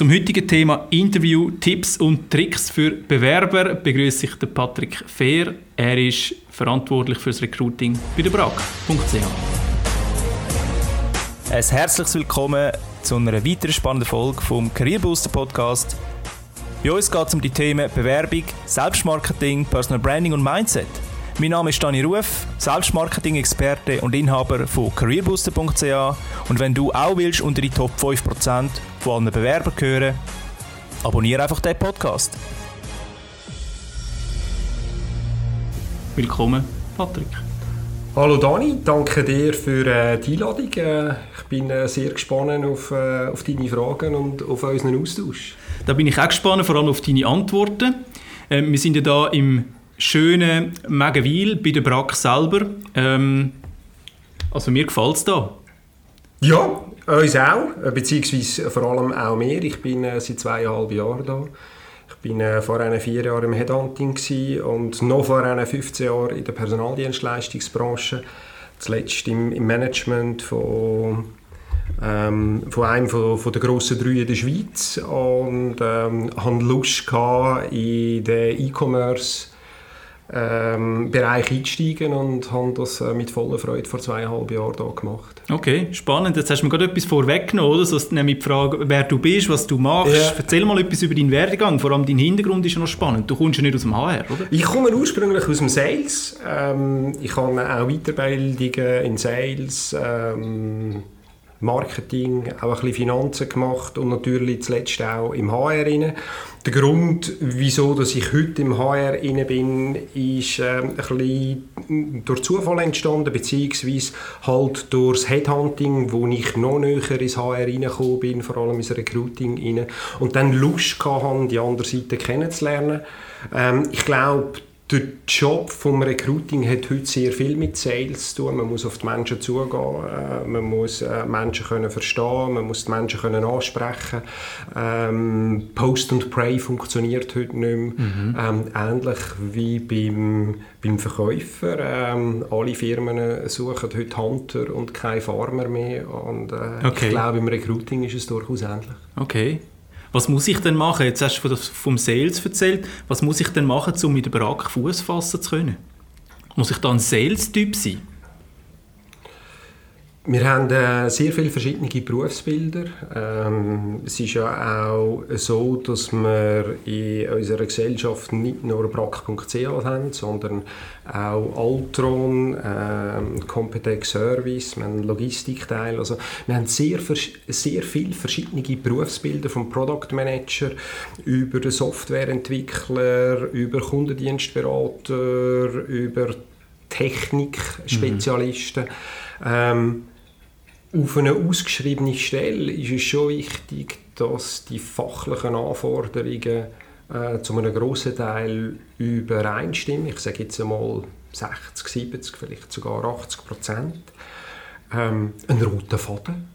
Zum heutigen Thema Interview, Tipps und Tricks für Bewerber begrüße ich den Patrick Fehr. Er ist verantwortlich für das Recruiting bei der BRAC.ch. Ein herzliches Willkommen zu einer weiteren spannenden Folge vom Career Booster Podcast. Bei uns geht es um die Themen Bewerbung, Selbstmarketing, Personal Branding und Mindset. Mein Name ist Dani Ruf, Selbstmarketing-Experte und Inhaber von careerbooster.ch und wenn du auch willst unter die Top 5% von allen Bewerbern gehören, abonniere einfach den Podcast. Willkommen, Patrick. Hallo Dani, danke dir für äh, die Einladung. Äh, ich bin äh, sehr gespannt auf, auf deine Fragen und auf unseren Austausch. Da bin ich auch gespannt, vor allem auf deine Antworten. Wir sind ja da im schönen Megenwil bei der Brack selber. Ähm, also mir gefällt es da. Ja, uns auch, äh, beziehungsweise vor allem auch mir. Ich bin äh, seit zweieinhalb Jahren da. Ich bin äh, vor einer vier Jahren im Headhunting und noch vor einer 15 Jahren in der Personaldienstleistungsbranche. Zuletzt im, im Management von, ähm, von einem von, von der grossen drei in der Schweiz und ähm, hatte Lust in den E-Commerce ähm, Bereich einsteigen und habe das äh, mit voller Freude vor zweieinhalb Jahren hier gemacht. Okay, spannend. Jetzt hast du mir gerade etwas vorweggenommen, oder? So, nämlich die Frage, wer du bist, was du machst. Ja. Erzähl mal etwas über deinen Werdegang. Vor allem dein Hintergrund ist ja noch spannend. Du kommst ja nicht aus dem HR, oder? Ich komme ursprünglich aus dem Sales. Ähm, ich habe auch Weiterbildungen in Sales, ähm, Marketing, auch ein bisschen Finanzen gemacht und natürlich zuletzt auch im HR rein. Der Grund, wieso dass ich heute im HR bin, ist äh, ein bisschen durch Zufall entstanden, beziehungsweise halt durch das Headhunting, wo ich noch näher ins HR reingekommen bin, vor allem ins Recruiting rein, und dann Lust hatte, die andere Seite kennenzulernen. Ähm, ich glaube, der Job vom Recruiting hat heute sehr viel mit Sales zu tun. Man muss auf die Menschen zugehen, äh, man muss äh, Menschen können verstehen, man muss die Menschen können ansprechen. Ähm, Post and Pray funktioniert heute nicht mehr. Mhm. Ähm, ähnlich wie beim, beim Verkäufer. Ähm, alle Firmen suchen heute Hunter und keine Farmer mehr. Und äh, okay. ich glaube, im Recruiting ist es durchaus ähnlich. Okay. Was muss ich denn machen? Jetzt hast du vom Sales erzählt. Was muss ich denn machen, um mit dem Brack Fuß fassen zu können? Muss ich da ein Sales-Typ sein? Wir haben äh, sehr viele verschiedene Berufsbilder. Ähm, es ist ja auch so, dass wir in unserer Gesellschaft nicht nur Brack.ch haben, sondern auch Altron, äh, Competex Service, wir haben Logistikteil. Also wir haben sehr, sehr viele verschiedene Berufsbilder vom Product Manager über den Softwareentwickler, über Kundendienstberater, über Technikspezialisten. Mhm. Ähm, auf einer ausgeschriebenen Stelle ist es schon wichtig, dass die fachlichen Anforderungen äh, zu einem grossen Teil übereinstimmen. Ich sage jetzt einmal 60, 70, vielleicht sogar 80 Prozent. Ähm, ein roter Faden.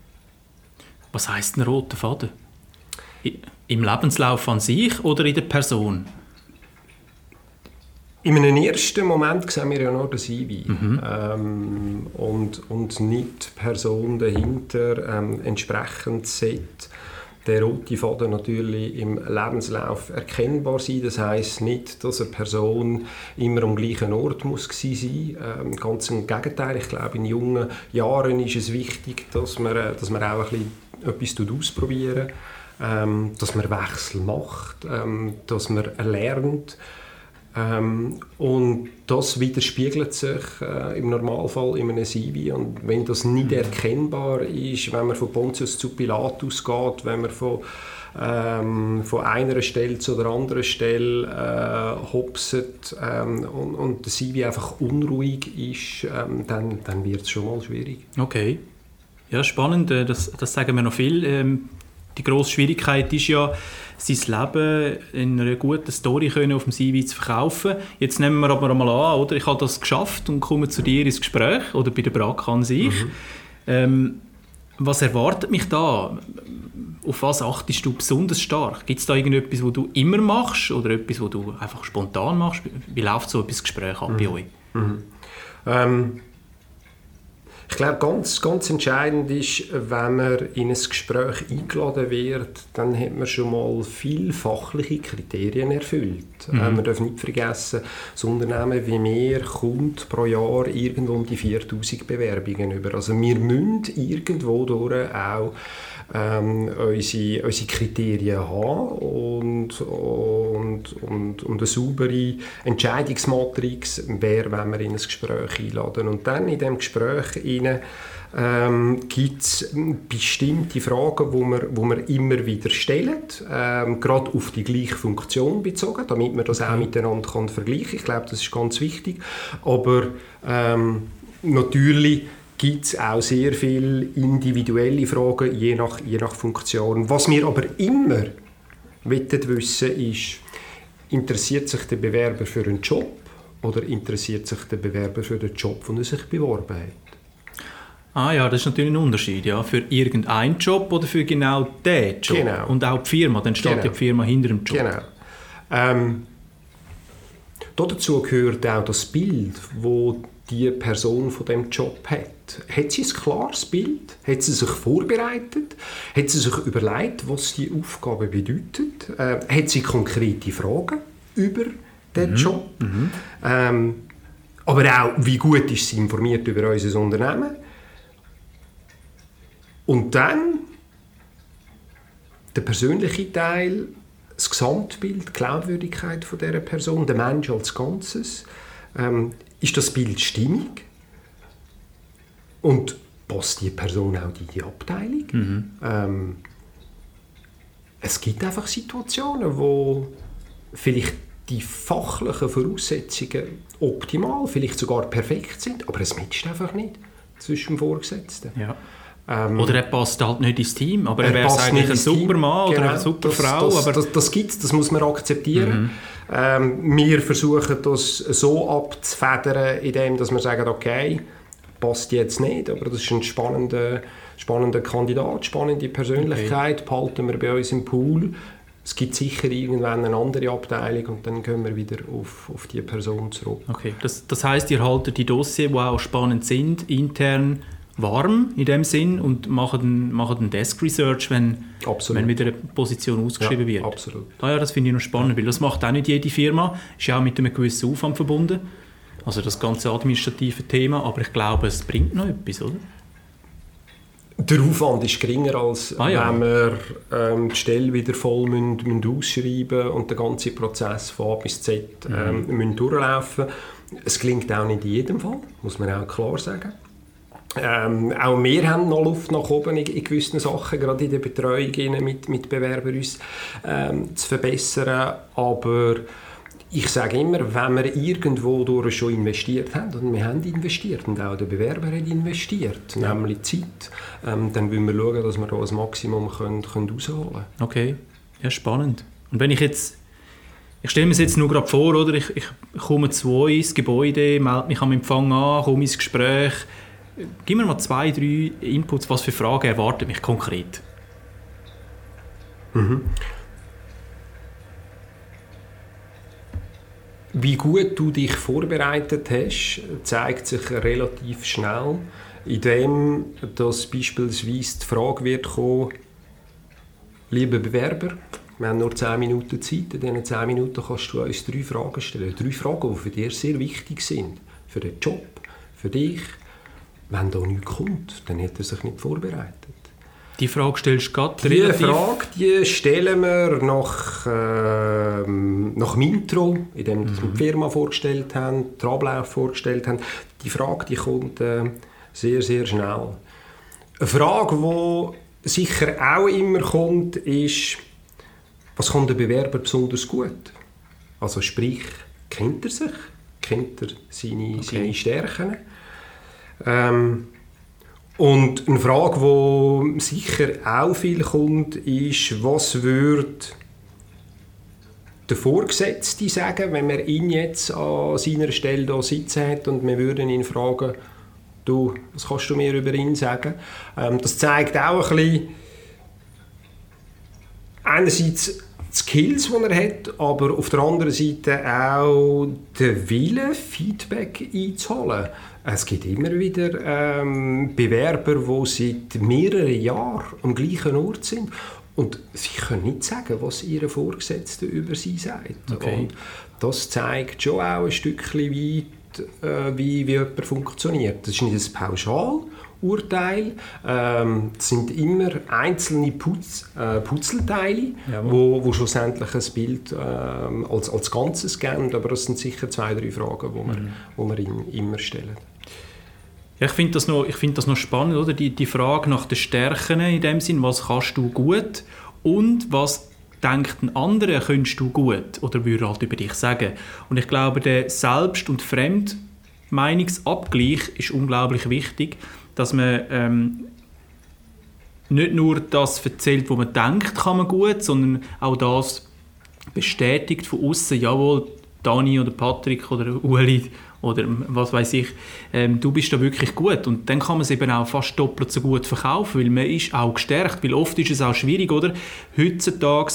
Was heißt ein roter Faden? Im Lebenslauf an sich oder in der Person? In einem ersten Moment sehen wir ja nur das CV mhm. ähm, und, und nicht die Person dahinter. Ähm, entsprechend sollte der rote Faden natürlich im Lebenslauf erkennbar sein. Das heißt nicht, dass eine Person immer am gleichen Ort muss sein ähm, Ganz im Gegenteil. Ich glaube, in jungen Jahren ist es wichtig, dass man, äh, dass man auch ein bisschen etwas ausprobieren ähm, dass man Wechsel macht, ähm, dass man lernt ähm, und das widerspiegelt sich äh, im Normalfall in einem CV. Und wenn das nicht mhm. erkennbar ist, wenn man von Pontius zu Pilatus geht, wenn man von, ähm, von einer Stelle zu der anderen Stelle äh, hopset ähm, und, und der CV einfach unruhig ist, ähm, dann, dann wird es schon mal schwierig. Okay. Ja, spannend. Äh, das, das sagen wir noch viel. Ähm, die grosse Schwierigkeit ist ja, sein Leben in einer guten Story können auf dem CV zu verkaufen. Jetzt nehmen wir aber mal an, oder? ich habe das geschafft und komme zu dir ins Gespräch oder bei der BRAC an sich. Mhm. Ähm, was erwartet mich da? Auf was achtest du besonders stark? Gibt es da irgendetwas, was du immer machst oder etwas, was du einfach spontan machst? Wie läuft so ein Gespräch ab mhm. bei euch? Mhm. Ähm, Ich glaube, ganz, ganz entscheidend ist, wenn man in ein Gespräch eingeladen wird, dann hat man schon mal viele fachliche Kriterien erfüllt. Mhm. Äh, man darf nicht vergessen, das Unternehmen wie wir kommt pro Jahr irgendwo um die 4000 Bewerbungen über. Also wir müssen irgendwo durch auch ähm, unsere, unsere Kriterien haben und, und, und, und eine saubere Entscheidungsmatrix, wer wenn wir in ein Gespräch einladen. Und dann in diesem Gespräch rein, ähm, gibt es bestimmte Fragen, die wir, wo wir immer wieder stellen, ähm, gerade auf die gleiche Funktion bezogen, damit man das auch miteinander kann vergleichen kann. Ich glaube, das ist ganz wichtig. Aber ähm, natürlich gibt es auch sehr viele individuelle Fragen, je nach, je nach Funktion. Was wir aber immer wissen ist, interessiert sich der Bewerber für einen Job oder interessiert sich der Bewerber für den Job, den er sich beworben hat? Ah ja, das ist natürlich ein Unterschied, ja. Für irgendeinen Job oder für genau den Job. Genau. Und auch die Firma, dann steht genau. die Firma hinter dem Job. Genau. Ähm, dazu gehört auch das Bild, wo die Person von dem Job hat. Hat sie ein klares Bild? Hat sie sich vorbereitet? Hat sie sich überlegt, was die Aufgabe bedeutet? Äh, hat sie konkrete Fragen über den mhm. Job? Mhm. Ähm, aber auch, wie gut ist sie informiert über unser Unternehmen? Und dann der persönliche Teil, das Gesamtbild, die Glaubwürdigkeit von dieser Person, der Mensch als Ganzes. Ähm, ist das Bild stimmig? Und passt die Person auch in die Abteilung? Mhm. Ähm, es gibt einfach Situationen, wo vielleicht die fachlichen Voraussetzungen optimal, vielleicht sogar perfekt sind, aber es matcht einfach nicht zwischen dem Vorgesetzten. Ja. Ähm, oder er passt halt nicht ins Team, aber er, er wäre eigentlich ein super Mann genau, oder eine super das, Frau. Das, aber das, das gibt es, das muss man akzeptieren. Mhm. Ähm, wir versuchen das so abzufedern, indem dass wir sagen, okay, passt jetzt nicht, aber das ist ein spannender, spannender Kandidat, spannende Persönlichkeit, okay. behalten wir bei uns im Pool. Es gibt sicher irgendwann eine andere Abteilung und dann kommen wir wieder auf, auf die Person zurück. Okay, das, das heißt, ihr haltet die Dossier, die auch spannend sind, intern warm in dem Sinn und machen, machen Desk Research, wenn, wenn wieder eine Position ausgeschrieben ja, wird. Absolut. Ah ja, das finde ich noch spannend, weil das macht auch nicht jede Firma, ist ja auch mit einem gewissen Aufwand verbunden. Also das ganze administrative Thema, aber ich glaube, es bringt noch etwas, oder? Der Aufwand ist geringer, als ah, ja. wenn wir ähm, die Stelle wieder voll müssen, müssen ausschreiben und den ganzen Prozess von A bis Z ähm, mhm. müssen durchlaufen Es gelingt auch nicht in jedem Fall, muss man auch klar sagen. Ähm, auch wir haben noch Luft nach oben in, in gewissen Sachen, gerade in der Betreuung mit, mit Bewerbern uns ähm, zu verbessern. Aber ich sage immer, wenn wir irgendwo durch schon investiert haben, und wir haben investiert und auch der Bewerber hat investiert, ja. nämlich Zeit, ähm, dann wollen wir schauen, dass wir da das Maximum können, können rausholen können. Okay, ja spannend. Und wenn ich jetzt ich stelle mir es jetzt nur gerade vor, oder? Ich, ich komme zu euch ins Gebäude, melde mich am Empfang an, komme ins Gespräch, Gib mir mal zwei, drei Inputs, was für Fragen erwarten mich konkret? Mhm. Wie gut du dich vorbereitet hast, zeigt sich relativ schnell, indem dass beispielsweise die Frage wird kommen, lieber Bewerber, wir haben nur 10 Minuten Zeit, in diesen 10 Minuten kannst du uns drei Fragen stellen. Drei Fragen, die für dich sehr wichtig sind. Für den Job, für dich, wenn da nichts kommt, dann hat er sich nicht vorbereitet. Die Frage stellst du gerade Die relativ... Frage die stellen wir nach, äh, nach dem Intro, in dem mhm. wir die Firma vorgestellt haben, den Ablauf vorgestellt haben. Die Frage die kommt äh, sehr, sehr schnell. Eine Frage, die sicher auch immer kommt, ist, was kann der Bewerber besonders gut? Also sprich, kennt er sich? Kennt er seine, okay. seine Stärken? Ähm, und eine Frage, die sicher auch viel kommt, ist, was würde der Vorgesetzte sagen, wenn wir ihn jetzt an seiner Stelle hier sitzen hat und wir würden ihn fragen, du, was kannst du mir über ihn sagen? Ähm, das zeigt auch ein bisschen einerseits Skills, die er hat, aber auf der anderen Seite auch den Willen, Feedback einzuholen. Es gibt immer wieder ähm, Bewerber, die seit mehreren Jahren am gleichen Ort sind und sie können nicht sagen, was ihre Vorgesetzte über sie sagt. Okay. Und das zeigt schon auch ein Stückchen weit, äh, wie, wie jemand funktioniert. Das ist nicht ein Pauschal, Urteil. Ähm, das sind immer einzelne Putz, äh, Putzelteile, wo, wo schlussendlich ein Bild äh, als, als Ganzes geben. Aber das sind sicher zwei, drei Fragen, die wir, mhm. wo wir immer stellen. Ja, ich finde das, noch, find das noch spannend, oder? Die, die Frage nach den Stärken in dem Sinn, was kannst du gut und was denkt ein anderer, könntest du gut oder würde halt über dich sagen. Und ich glaube, der Selbst- und Fremdmeinungsabgleich ist unglaublich wichtig, dass man ähm, nicht nur das erzählt, was man denkt, kann man gut, sondern auch das bestätigt von außen, jawohl, Dani oder Patrick oder Uli oder was weiß ich, ähm, du bist da wirklich gut und dann kann man es eben auch fast doppelt so gut verkaufen, weil man ist auch gestärkt, weil oft ist es auch schwierig, oder? Heutzutage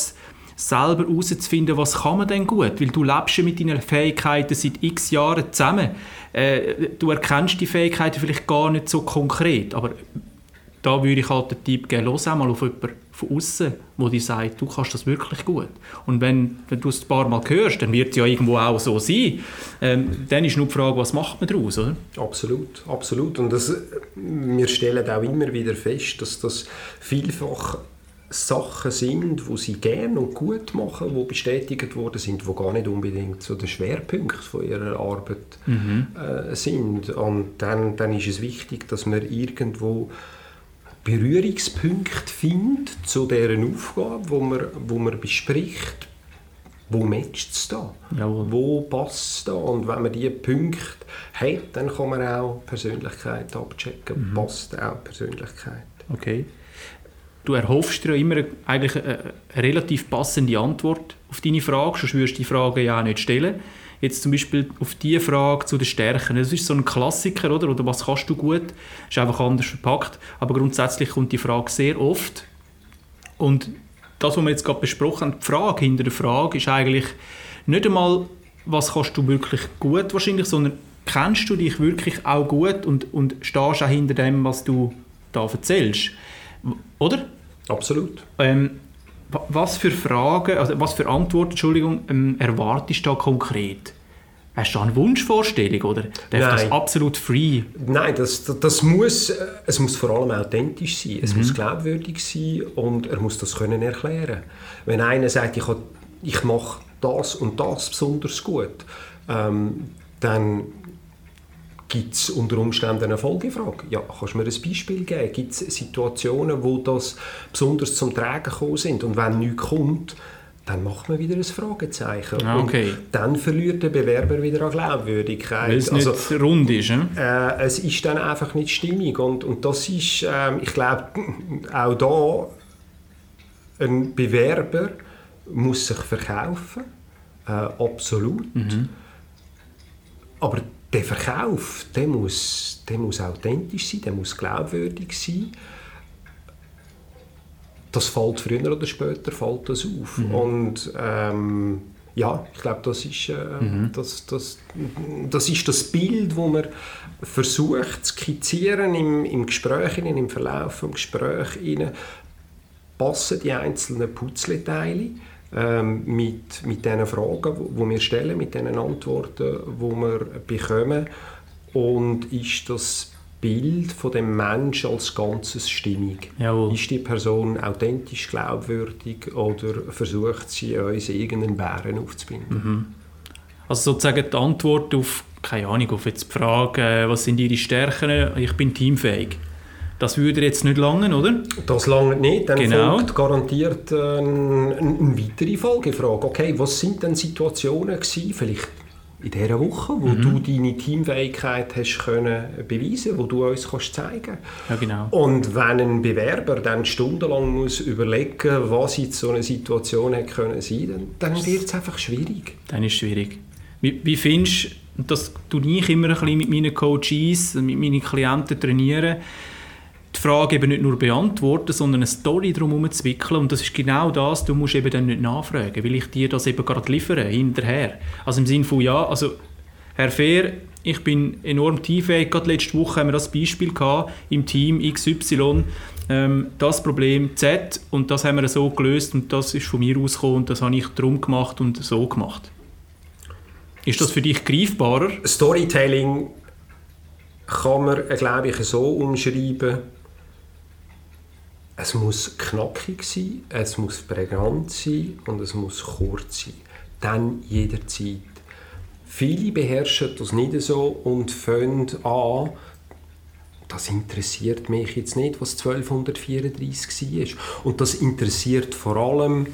selber herauszufinden, was kann man denn gut, weil du lebst ja mit deinen Fähigkeiten seit x Jahren zusammen. Äh, du erkennst die Fähigkeiten vielleicht gar nicht so konkret, aber da würde ich halt den Tipp geben, los einmal auf jemanden von außen, wo dir sagt, du kannst das wirklich gut. Und wenn, wenn du es ein paar Mal hörst, dann wird es ja irgendwo auch so sein. Ähm, dann ist nur die Frage, was macht man daraus, oder? Absolut, absolut. Und das, wir stellen auch immer wieder fest, dass das vielfach Sachen sind, wo sie gerne und gut machen, wo bestätigt worden sind, wo gar nicht unbedingt so der Schwerpunkt von ihrer Arbeit mhm. äh, sind. Und dann, dann ist es wichtig, dass man irgendwo Berührungspunkte findet zu deren Aufgabe, wo man, wo man bespricht, wo matcht es da? Jawohl. Wo passt es da? Und wenn man diese Punkte hat, dann kann man auch Persönlichkeit abchecken. Mhm. Passt auch Persönlichkeit. Okay. Du erhoffst dir ja immer eigentlich eine, eine relativ passende Antwort auf deine Frage, sonst würdest du die Frage ja auch nicht stellen. Jetzt zum Beispiel auf die Frage zu den Stärken. Das ist so ein Klassiker, oder? Oder was kannst du gut? Ist einfach anders verpackt. Aber grundsätzlich kommt die Frage sehr oft. Und das, was wir jetzt gerade besprochen haben, die Frage hinter der Frage ist eigentlich nicht einmal, was kannst du wirklich gut wahrscheinlich, sondern kennst du dich wirklich auch gut und, und stehst auch hinter dem, was du da erzählst. Oder? Absolut. Ähm, was für Fragen, also was für Antworten, Entschuldigung, ähm, erwartest du da konkret? Hast du eine Wunschvorstellung oder darf das absolut free? Nein, das, das, das, muss, es muss vor allem authentisch sein, es mhm. muss glaubwürdig sein und er muss das können erklären. Wenn einer sagt, ich, ich mache das und das besonders gut, ähm, dann Gibt es unter Umständen eine Folgefrage? Ja, kannst du mir ein Beispiel geben? Gibt es Situationen, wo das besonders zum Tragen gekommen sind? Und wenn nichts kommt, dann macht man wieder ein Fragezeichen. Ah, okay. Und dann verliert der Bewerber wieder an Glaubwürdigkeit. Weil es also, nicht rund ist. Ne? Äh, es ist dann einfach nicht stimmig. Und, und das ist, äh, ich glaube, auch da ein Bewerber muss sich verkaufen. Äh, absolut. Mhm. Aber der Verkauf, der muss, der muss authentisch sein, der muss glaubwürdig sein. Das fällt früher oder später fällt das auf. Mhm. Und ähm, ja, ich glaube, das ist, äh, mhm. das, das, das ist das Bild, das man versucht zu skizzieren im, im Gespräch, im Verlauf des Gesprächs. Passen die einzelnen Putzleteile? Ähm, mit, mit den Fragen, die wir stellen, mit den Antworten, die wir bekommen. Und ist das Bild von dem Menschen als Ganzes stimmig? Jawohl. Ist die Person authentisch, glaubwürdig oder versucht sie uns irgendeinen Bären aufzubinden? Mhm. Also sozusagen die Antwort auf, keine Ahnung, auf jetzt die Frage, äh, was sind Ihre Stärken? Ich bin teamfähig. Das würde jetzt nicht langen, oder? Das lange nicht. Dann genau. folgt garantiert äh, eine, eine weitere Folgefrage. Okay, was sind denn Situationen gewesen, vielleicht in dieser Woche, wo mhm. du deine Teamfähigkeit hast können beweisen, wo du uns kannst zeigen. Ja, genau. Und wenn ein Bewerber dann stundenlang muss überlegen, was in so einer Situation hätte können sein, dann, dann wird es einfach schwierig. Dann ist es schwierig. Wie, wie findest du, das tue ich immer ein bisschen mit meinen Coaches, mit meinen Klienten trainieren, die Frage eben nicht nur beantworten, sondern eine Story darum zu. Und das ist genau das, du musst eben dann nicht nachfragen, weil ich dir das eben gerade liefere, hinterher. Also im Sinne von, ja, also Herr Fehr, ich bin enorm tieffähig. Gerade letzte Woche haben wir das Beispiel gehabt, im Team XY, ähm, das Problem Z und das haben wir so gelöst und das ist von mir ausgekommen und das habe ich drum gemacht und so gemacht. Ist das für dich greifbarer? Storytelling kann man, äh, glaube ich, so umschreiben, es muss knackig sein, es muss prägnant sein und es muss kurz sein. Dann jederzeit. Viele beherrschen das nicht so und fangen an, das interessiert mich jetzt nicht, was 1234 war. Und das interessiert vor allem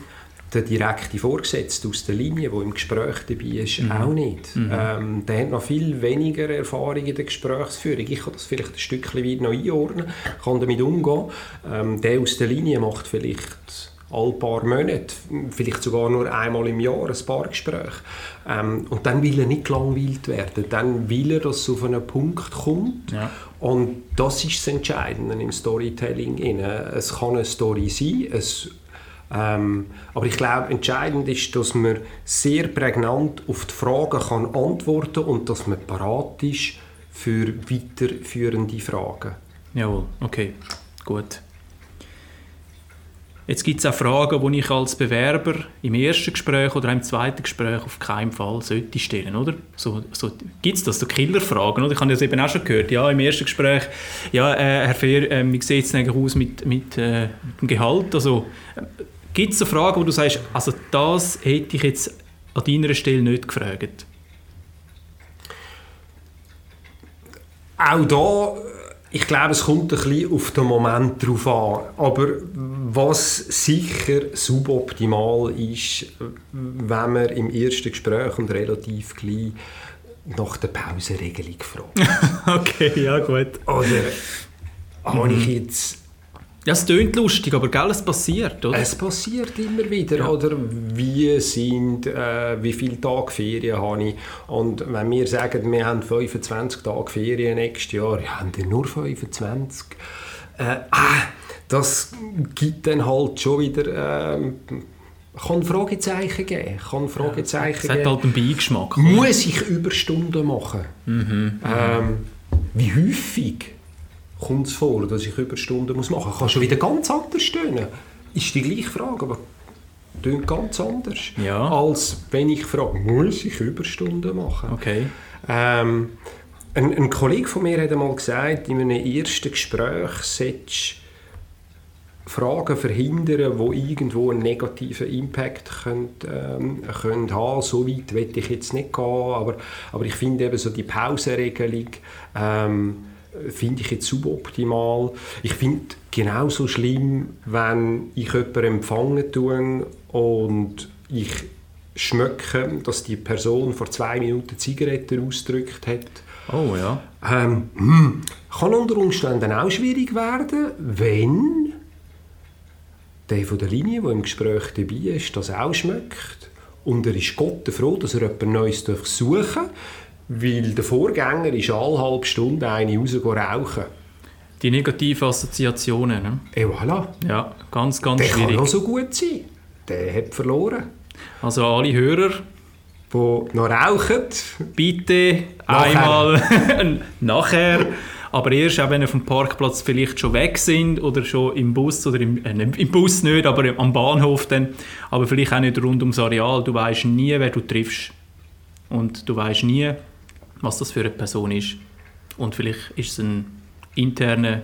der direkte Vorgesetzte aus der Linie, der im Gespräch dabei ist, mhm. auch nicht. Mhm. Ähm, der hat noch viel weniger Erfahrung in der Gesprächsführung. Ich kann das vielleicht ein Stückchen weit noch einordnen, kann damit umgehen. Ähm, der aus der Linie macht vielleicht alle paar Monate, vielleicht sogar nur einmal im Jahr ein paar Gespräche. Ähm, und dann will er nicht gelangweilt werden. Dann will er, dass es auf einen Punkt kommt. Ja. Und das ist das Entscheidende im Storytelling. Es kann eine Story sein, es ähm, aber ich glaube, entscheidend ist, dass man sehr prägnant auf die Fragen kann antworten und dass man parat ist für weiterführende Fragen. Jawohl, okay, gut. Jetzt gibt es auch Fragen, die ich als Bewerber im ersten Gespräch oder im zweiten Gespräch auf keinen Fall sollte stellen, oder? So, so, gibt es das, so Killerfragen, oder? Ich habe das eben auch schon gehört, ja, im ersten Gespräch, ja, äh, Herr Fehr, äh, wie sieht es eigentlich aus mit, mit, äh, mit dem Gehalt? Also, gibt es so Fragen, wo du sagst, also das hätte ich jetzt an deiner Stelle nicht gefragt? Auch da ich glaube, es kommt ein bisschen auf den Moment drauf an. Aber was sicher suboptimal ist, wenn man im ersten Gespräch und relativ gleich nach der Pausenregelung fragt. okay, ja gut. Oder habe ich jetzt ja, es klingt lustig, aber gell, es passiert, oder? Es passiert immer wieder, ja. oder? Wie sind, äh, wie viele Tage Ferien habe ich? Und wenn wir sagen, wir haben 25 Tage Ferien nächstes Jahr, ja, haben wir nur 25? Äh, ah, das gibt dann halt schon wieder... Äh, kann Fragezeichen geben. Kann Fragezeichen ja, es hat halt einen Beigeschmack. Muss ich Überstunden machen? Mhm, ähm, wie häufig? Kommt es vor, dass ich Überstunden muss machen muss. Kann schon wieder ganz anders stehen. Ist die gleiche Frage, aber klingt ganz anders. Ja. Als wenn ich frage, muss ich Überstunden machen? Okay. Ähm, ein, ein Kollege von mir hat einmal gesagt, in einem ersten Gespräch solltest Fragen verhindern, die irgendwo einen negativen Impact können, ähm, können haben. So weit will ich jetzt nicht gehen, aber, aber ich finde eben so die Pausenregelung ähm, finde ich jetzt suboptimal. Ich finde genauso schlimm, wenn ich jemanden empfangen tue und ich schmecke, dass die Person vor zwei Minuten Zigaretten ausgedrückt hat. Oh ja. Ähm, hm, kann unter Umständen auch schwierig werden, wenn der von der Linie, der im Gespräch dabei ist, das auch schmeckt. Und er ist Gott froh, dass er jemand Neues suchen darf. Weil der Vorgänger ist alle halbe Stunde eine raus rauchen. Die negativen Assoziationen. Ne? Et voilà. Ja, ganz, ganz der schwierig. Der kann auch so gut sein. Der hat verloren. Also alle Hörer, die noch rauchen, bitte nachher. einmal nachher. Aber erst auch, wenn ihr vom Parkplatz vielleicht schon weg sind oder schon im Bus oder im, äh, im Bus nicht, aber am Bahnhof dann, aber vielleicht auch nicht rund ums Areal. Du weißt nie, wer du triffst. Und du weißt nie, was das für eine Person ist. Und vielleicht ist es ein interner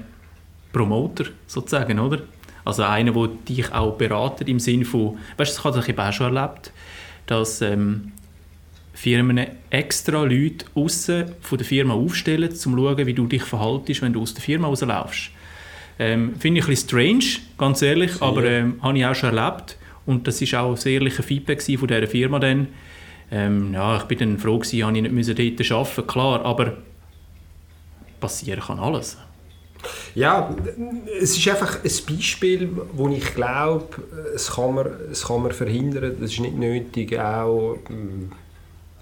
Promoter sozusagen, oder? Also einer, der dich auch beratet im Sinne von, weißt du, das habe ich auch schon erlebt, dass ähm, Firmen extra Leute außen von der Firma aufstellen, um zu schauen, wie du dich verhaltest, wenn du aus der Firma rauslaufst. Ähm, Finde ich ein bisschen strange, ganz ehrlich, Sehr. aber ähm, habe ich auch schon erlebt. Und das war auch ein sehr ehrlicher Feedback von dieser Firma dann, ähm, ja, ich bin dann froh gewesen, dass ich nicht dort arbeiten musste, klar, aber passieren kann alles. Ja, es ist einfach ein Beispiel, wo ich glaube, es kann man, es kann man verhindern, das ist nicht nötig, auch hm,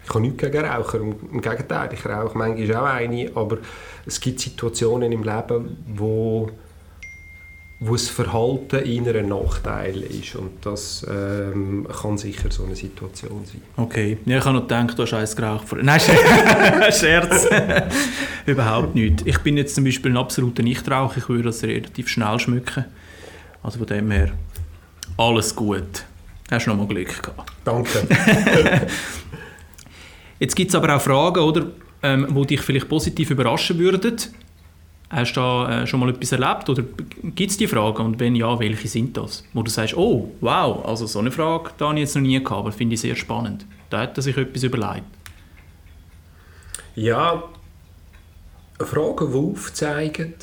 ich habe nichts gegen Raucher, im Gegenteil, ich rauche manchmal auch eine, aber es gibt Situationen im Leben, wo wo das Verhalten eher ein Nachteil ist. Und das ähm, kann sicher so eine Situation sein. Okay. Ja, ich habe noch gedacht, du hast eins geraucht. Nein, Scherz. Überhaupt nicht. Ich bin jetzt zum Beispiel ein absoluter Nichtraucher. Ich würde das relativ schnell schmücken. Also von dem her, alles gut. Hast du noch mal Glück gehabt. Danke. jetzt gibt es aber auch Fragen, oder, ähm, die dich vielleicht positiv überraschen würden. Hast du da äh, schon mal etwas erlebt oder gibt es die Fragen und wenn ja, welche sind das? Wo du sagst, oh, wow, also so eine Frage da habe ich jetzt noch nie gehabt, aber finde ich sehr spannend. Da hat er sich etwas überlegt. Ja, Fragen, die aufzeigen,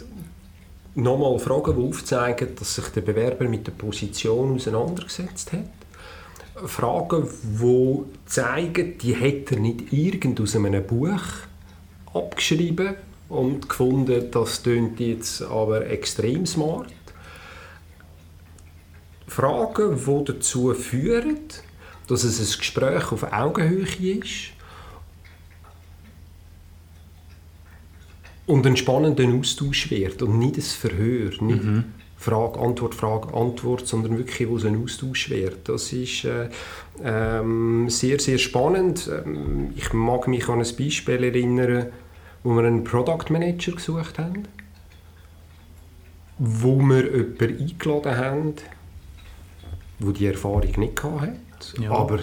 nochmal Fragen, die aufzeigen, dass sich der Bewerber mit der Position auseinandergesetzt hat. Fragen, die zeigen, die hat er nicht irgend aus einem Buch abgeschrieben, und gefunden, das klingt jetzt aber extrem smart. Fragen, die dazu führen, dass es ein Gespräch auf Augenhöhe ist und ein spannender Austausch wird und nicht ein Verhör, nicht mhm. Frage, Antwort, Frage, Antwort, sondern wirklich, wo es ein Austausch wird. Das ist äh, ähm, sehr, sehr spannend. Ähm, ich mag mich an ein Beispiel erinnern, wo wir einen Product Manager gesucht haben, wo wir jemanden eingeladen haben, der die Erfahrung nicht hatte, ja. aber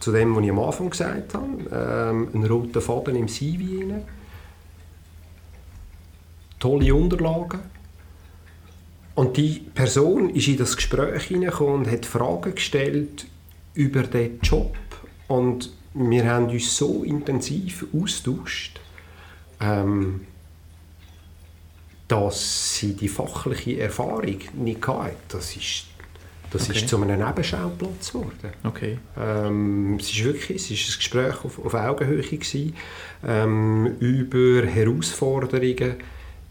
zu dem, was ich am Anfang gesagt habe, ähm, einen roten Faden im CV rein, tolle Unterlagen. Und die Person ist in das Gespräch hineingekommen und hat Fragen gestellt über den Job. Und wir haben uns so intensiv austauscht, ähm, dass sie die fachliche Erfahrung nicht hatte. Das ist, das okay. ist zu einem Nebenschauplatz geworden. Okay. Ähm, es ist wirklich es ist ein Gespräch auf, auf Augenhöhe gewesen, ähm, über Herausforderungen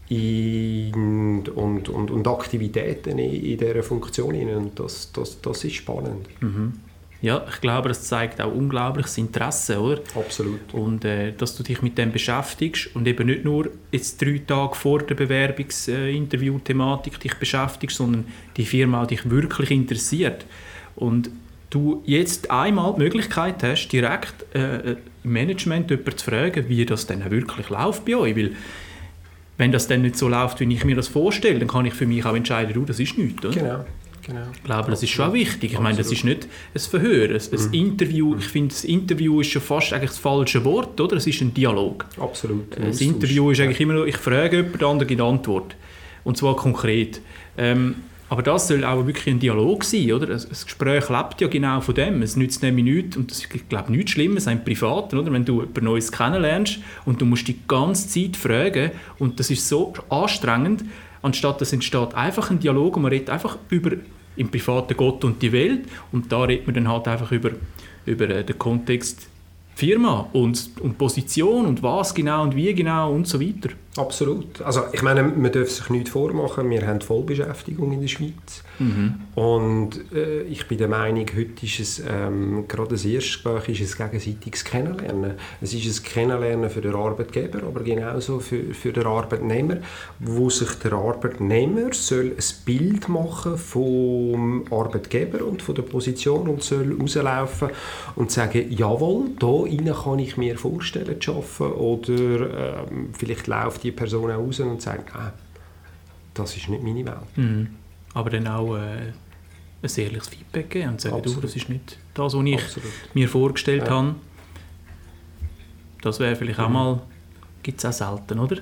in, und, und, und Aktivitäten in, in dieser Funktion. Und das, das, das ist spannend. Mhm. Ja, ich glaube, das zeigt auch unglaubliches Interesse, oder? Absolut. Und äh, dass du dich mit dem beschäftigst und eben nicht nur jetzt drei Tage vor der Bewerbungsinterview-Thematik dich beschäftigst, sondern die Firma dich wirklich interessiert. Und du jetzt einmal die Möglichkeit hast, direkt äh, im Management jemanden zu fragen, wie das denn wirklich läuft bei euch. Weil wenn das dann nicht so läuft, wie ich mir das vorstelle, dann kann ich für mich auch entscheiden, du, das ist nichts. Oder? Genau. Genau. Ich glaube, das ist schon wichtig. Ich meine, das ist nicht ein Verhör, ein, ein mhm. Interview. Ich finde, das Interview ist schon fast eigentlich das falsche Wort, oder? Es ist ein Dialog. Absolut. Das Interview ist eigentlich immer nur, ich frage jemanden, der andere gibt Antwort. Und zwar konkret. Ähm, aber das soll auch wirklich ein Dialog sein, oder? Das Gespräch lebt ja genau von dem. Es nützt nämlich nichts, und das ist, ich glaube, nichts Schlimmes, ein Privaten, oder? Wenn du jemand Neues kennenlernst und du musst die ganze Zeit fragen und das ist so anstrengend, anstatt es entsteht einfach ein Dialog und man redet einfach über im privaten Gott und die Welt und da redet man dann halt einfach über, über äh, den Kontext Firma und, und Position und was genau und wie genau und so weiter. Absolut. Also ich meine, man darf sich nichts vormachen. Wir haben Vollbeschäftigung in der Schweiz. Mhm. Und äh, ich bin der Meinung, heute ist es, ähm, gerade das Erstgespräch, ist es gegenseitiges Kennenlernen. Es ist ein Kennenlernen für den Arbeitgeber, aber genauso für, für den Arbeitnehmer, wo sich der Arbeitnehmer soll ein Bild machen vom Arbeitgeber und von der Position und soll rauslaufen und sagen, jawohl, da kann ich mir vorstellen zu arbeiten oder ähm, vielleicht läuft die Person auch raus und sagt, ah, das ist nicht meine Welt. Mhm. Aber dann auch äh, ein ehrliches Feedback geben und sagen, du, das ist nicht das, was ich Absolut. mir vorgestellt ja. habe. Das wäre vielleicht mhm. auch mal, gibt es auch selten, oder?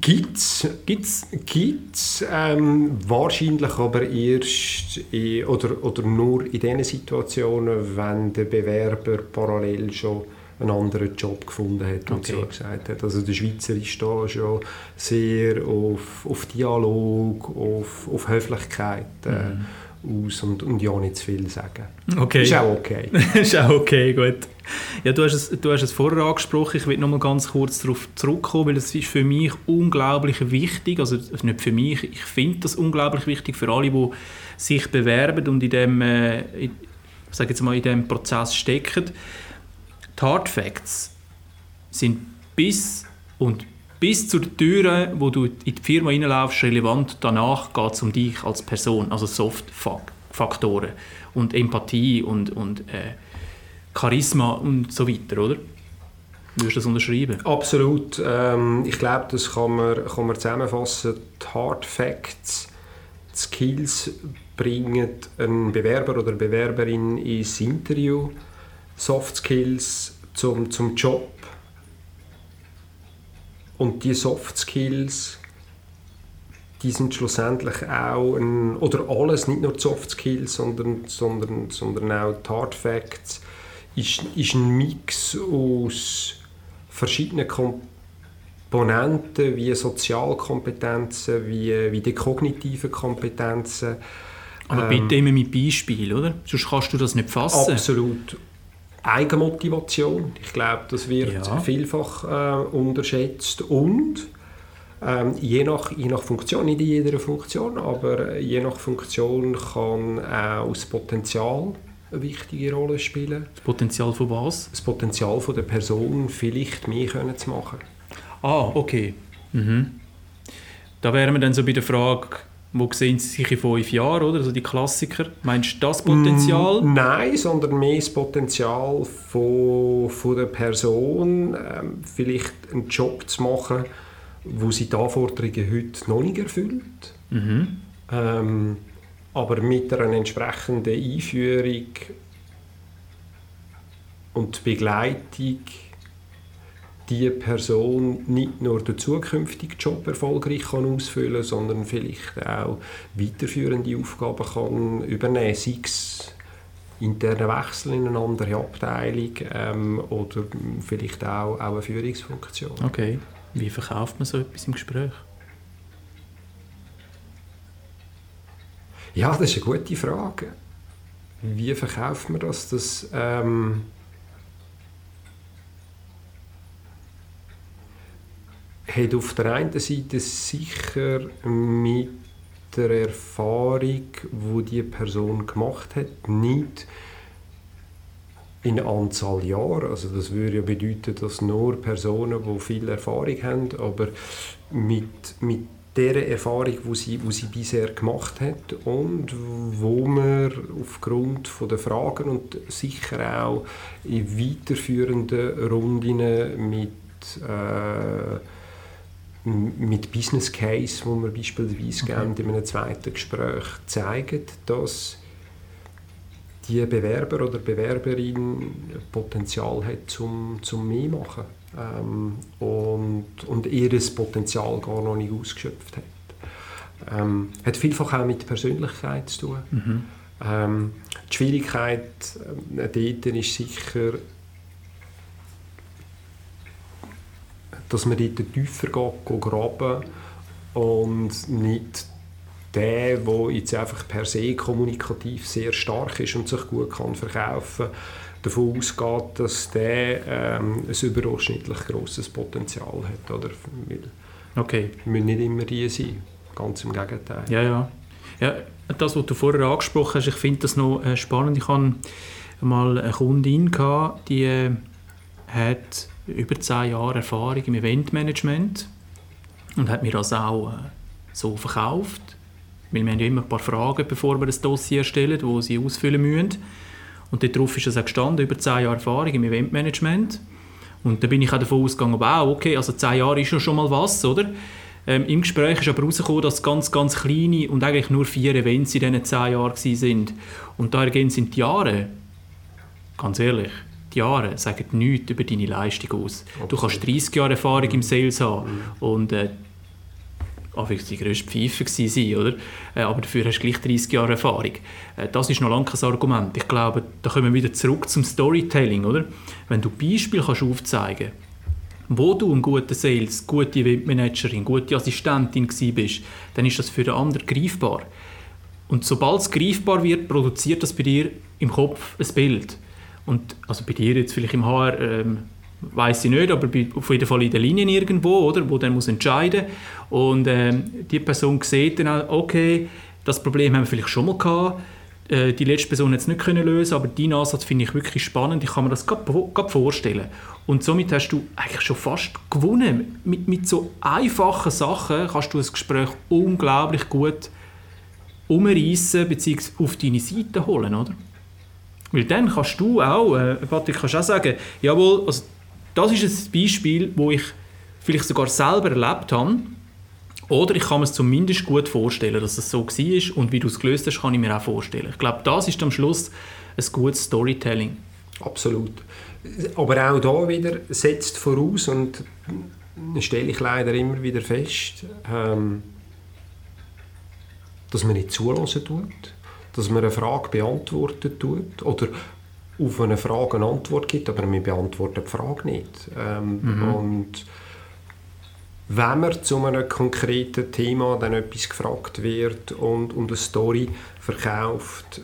Gibt's, gibt's, gibt's ähm, wahrscheinlich aber erst in, oder, oder nur in den Situationen, wenn der Bewerber parallel schon einen anderen Job gefunden hat und okay. so gesagt hat. Also der Schweizer ist da schon sehr auf, auf Dialog, auf, auf Höflichkeit äh, mhm. aus und, und ja nicht zu viel sagen. Okay. Ist auch okay. ist auch okay, gut. Ja, du hast es, du hast es vorher angesprochen, ich will noch mal ganz kurz darauf zurückkommen, weil es ist für mich unglaublich wichtig, also nicht für mich, ich finde das unglaublich wichtig für alle, die sich bewerben und in dem, äh, in, sage jetzt mal, in dem Prozess stecken, die Hard Facts sind bis und bis zur Tür, wo du in die Firma reinlaufst, relevant. Danach geht es um dich als Person, also Soft-Faktoren und Empathie und, und äh, Charisma und so weiter, oder? Würdest du das unterschreiben? Absolut. Ähm, ich glaube, das kann man, kann man zusammenfassen. Die Hard Facts, die Skills bringen einen Bewerber oder Bewerberin ins Interview. Soft Skills zum, zum Job. Und die Soft Skills, die sind schlussendlich auch ein, oder alles, nicht nur die Soft Skills, sondern, sondern, sondern auch die Hard Facts, ist, ist ein Mix aus verschiedenen Komponenten wie Sozialkompetenzen, wie, wie die kognitiven Kompetenzen. Aber ähm, bitte immer mit Beispiel, oder? Sonst kannst du das nicht fassen. Absolut. Eigenmotivation, ich glaube, das wird ja. vielfach äh, unterschätzt und ähm, je, nach, je nach Funktion, nicht in jeder Funktion, aber je nach Funktion kann auch das Potenzial eine wichtige Rolle spielen. Das Potenzial von was? Das Potenzial von der Person, vielleicht mehr können zu machen. Ah, okay. Mhm. Da wären wir dann so bei der Frage, wo sehen Sie sich in fünf Jahren, oder? Also die Klassiker. Meinst du das Potenzial? Mm, nein, sondern mehr das Potenzial von, von der Person, ähm, vielleicht einen Job zu machen, wo sie die Anforderungen heute noch nicht erfüllt. Mhm. Ähm, aber mit einer entsprechenden Einführung und Begleitung die Person nicht nur den zukünftigen Job erfolgreich kann ausfüllen kann, sondern vielleicht auch weiterführende Aufgaben kann übernehmen, sei es interne Wechsel in eine andere Abteilung ähm, oder vielleicht auch, auch eine Führungsfunktion. Okay. Wie verkauft man so etwas im Gespräch? Ja, das ist eine gute Frage. Wie verkauft man das? das ähm, hat auf der einen Seite sicher mit der Erfahrung, wo die Person gemacht hat, nicht in Anzahl Jahre. Also das würde ja bedeuten, dass nur Personen, die viel Erfahrung haben, aber mit, mit der Erfahrung, die sie, die sie bisher gemacht hat und wo man aufgrund von der Fragen und sicher auch in weiterführenden Runden mit äh, mit Business Case, wo wir beispielsweise okay. gerne in einem zweiten Gespräch zeigen, dass die Bewerber oder Bewerberin Potenzial hat zum, zum mehr machen ähm, und, und ihr Potenzial gar noch nicht ausgeschöpft hat. Ähm, hat vielfach auch mit Persönlichkeit zu tun. Mhm. Ähm, die Schwierigkeit äh, dort ist sicher, dass man dort tiefer geht, graben und nicht der, der jetzt einfach per se kommunikativ sehr stark ist und sich gut kann verkaufen kann, davon ausgeht, dass der ähm, ein überdurchschnittlich grosses Potenzial hat. Oder? Weil okay. müssen nicht immer die sein, ganz im Gegenteil. Ja, ja. ja das, was du vorher angesprochen hast, ich finde das noch äh, spannend. Ich hatte mal eine Kundin, gehabt, die äh, hat über zehn Jahre Erfahrung im Eventmanagement und hat mir das auch äh, so verkauft. Weil wir haben ja immer ein paar Fragen, bevor wir das Dossier erstellen, wo sie ausfüllen müssen. Und darauf ist es auch gestanden, über zehn Jahre Erfahrung im Eventmanagement. Und da bin ich auch davon ausgegangen, wow, okay, also zehn Jahre ist ja schon mal was, oder? Ähm, Im Gespräch ist aber herausgekommen, dass ganz, ganz kleine und eigentlich nur vier Events in diesen zehn Jahren waren. Und da sind die Jahre, ganz ehrlich, die Jahre sagen nichts über deine Leistung aus. Absolut. Du kannst 30 Jahre Erfahrung im Sales haben mhm. und äh, anfangs die grösste Pfeife sein, oder? Äh, aber dafür hast du gleich 30 Jahre Erfahrung. Äh, das ist noch lange kein Argument. Ich glaube, da kommen wir wieder zurück zum Storytelling, oder? Wenn du Beispiele kannst aufzeigen kannst, wo du ein guter Sales, gute Eventmanagerin, gute Assistentin bist, dann ist das für den anderen greifbar. Und sobald es greifbar wird, produziert das bei dir im Kopf ein Bild. Und also bei dir jetzt vielleicht im HR ähm, weiß ich nicht, aber auf jeden Fall in der Linie irgendwo, oder, wo dann muss entscheiden und ähm, die Person sieht dann auch, okay, das Problem haben wir vielleicht schon mal gehabt, äh, die letzte Person jetzt nicht können lösen aber deinen Ansatz finde ich wirklich spannend. Ich kann mir das gerade vorstellen. Und somit hast du eigentlich schon fast gewonnen. Mit, mit so einfachen Sachen kannst du das Gespräch unglaublich gut umreißen bzw. auf deine Seite holen, oder? Weil dann kannst du auch, äh, Patrick, kannst auch sagen, jawohl, also das ist ein Beispiel, wo ich vielleicht sogar selber erlebt habe, oder ich kann mir es zumindest gut vorstellen, dass es so war und wie du es gelöst hast, kann ich mir auch vorstellen. Ich glaube, das ist am Schluss ein gutes Storytelling. Absolut. Aber auch da wieder setzt voraus und stelle ich leider immer wieder fest, ähm, dass man nicht zulassen tut, dass man eine Frage beantworten tut oder auf eine Frage eine Antwort gibt, aber man beantwortet die Frage nicht. Ähm, mhm. Und wenn man zu einem konkreten Thema dann etwas gefragt wird und, und eine Story verkauft,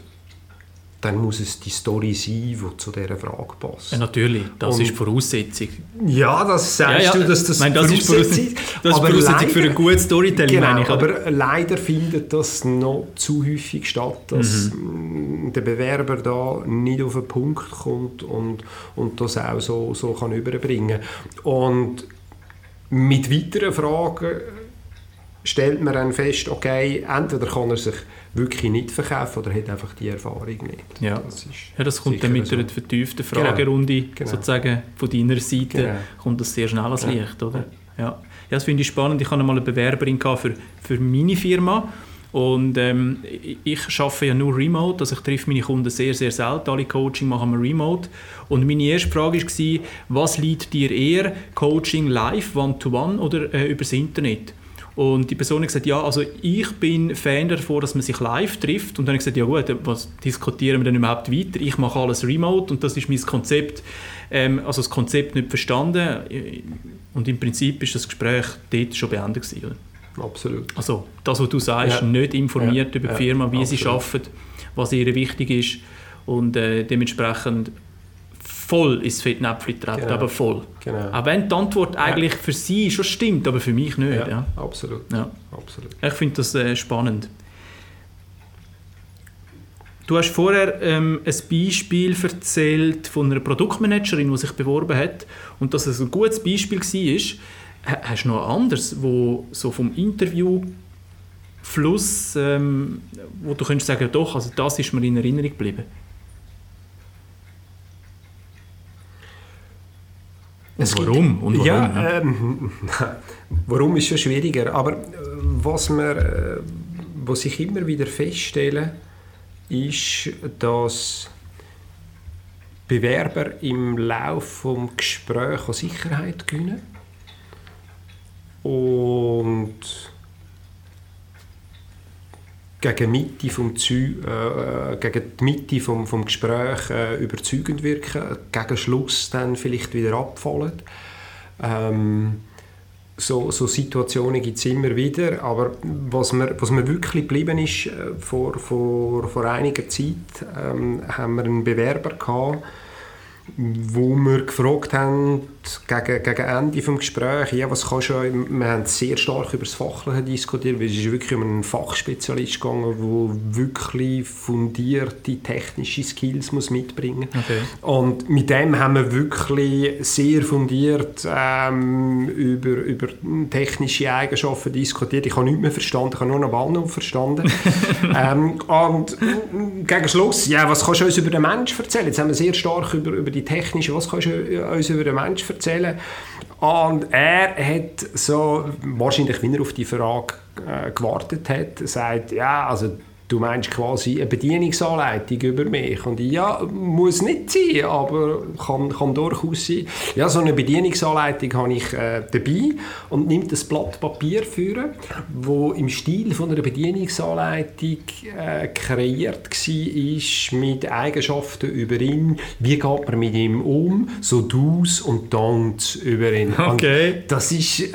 dann muss es die Story sein, die zu dieser Frage passt. Ja, natürlich, das und, ist Voraussetzung. Ja, das sagst ja, ja. du, dass das Nein, das Voraussetzung ist. Das aber ist Voraussetzung leider, für ein gutes Storytelling, genau, meine ich. Aber leider findet das noch zu häufig statt, dass mhm. der Bewerber da nicht auf den Punkt kommt und, und das auch so, so kann überbringen Und mit weiteren Fragen stellt man dann fest, okay, entweder kann er sich wirklich nicht verkaufen oder hat einfach die Erfahrung nicht. Ja, das, ist ja, das kommt dann mit so. einer vertieften genau. Fragerunde genau. sozusagen von deiner Seite, genau. kommt das sehr schnell ans Licht, oder? Ja. ja. das finde ich spannend. Ich hatte mal eine Bewerberin für, für meine Firma und ähm, ich arbeite ja nur remote, also ich treffe meine Kunden sehr, sehr selten. Alle Coaching machen wir remote. Und meine erste Frage war, was liegt dir eher, Coaching live, one-to-one -one, oder äh, übers Internet? Und die Person hat gesagt, ja, also ich bin Fan davon, dass man sich live trifft. Und dann habe ich gesagt, ja gut, was diskutieren wir denn überhaupt weiter? Ich mache alles remote und das ist mein Konzept. Ähm, also das Konzept nicht verstanden. Und im Prinzip ist das Gespräch dort schon beendet gewesen. Absolut. Also das, was du sagst, ja. nicht informiert ja. über die Firma, wie Absolut. sie arbeiten, was ihr wichtig ist. Und äh, dementsprechend voll ins Fettnäpfchen treten, genau. aber voll. Genau. Auch wenn die Antwort eigentlich für sie schon stimmt, aber für mich nicht. Ja, ja. Absolut. Ja. absolut. Ich finde das äh, spannend. Du hast vorher ähm, ein Beispiel erzählt von einer Produktmanagerin, die sich beworben hat und dass es ein gutes Beispiel war. Hast du noch ein anderes, wo so vom Interviewfluss, ähm, wo du könntest sagen, doch, also das ist mir in Erinnerung geblieben? Und warum? Und warum? Ja, ähm, warum ist schon schwieriger. Aber äh, was, wir, äh, was ich immer wieder feststelle, ist, dass Bewerber im Laufe des Gesprächs an Sicherheit gewinnen und gegen, Mitte vom Zü äh, gegen die Mitte vom, vom Gespräch äh, überzeugend wirken, gegen Schluss dann vielleicht wieder abfallen. Ähm, so, so Situationen gibt es immer wieder, aber was mir, was mir wirklich geblieben ist, äh, vor, vor, vor einiger Zeit ähm, haben wir einen Bewerber gehabt, wo wir gefragt haben, gegen, gegen Ende des Gesprächs, ja, was kannst du, wir haben sehr stark über das Fachliche diskutiert, weil es ist wirklich um einen Fachspezialist gegangen, der wirklich fundierte technische Skills muss mitbringen muss. Okay. Und mit dem haben wir wirklich sehr fundiert ähm, über, über technische Eigenschaften diskutiert. Ich habe nichts mehr verstanden, ich habe nur einen Bahnhof verstanden. ähm, und gegen Schluss, ja, was kannst du uns über den Menschen erzählen? Jetzt haben wir sehr stark über, über die technische, was kannst du uns über den Menschen erzählen. Und er hat so, wahrscheinlich, wenn er auf die Frage äh, gewartet hat, sagt, ja, also du meinst quasi eine Bedienungsanleitung über mich. Und ja, muss nicht sein, aber kann, kann durchaus sein. Ja, so eine Bedienungsanleitung habe ich äh, dabei und nimmt das Blatt Papier führen, wo im Stil von einer Bedienungsanleitung äh, kreiert war mit Eigenschaften über ihn. Wie geht man mit ihm um? So Do's und Don'ts über ihn. Okay. Und das ist, äh,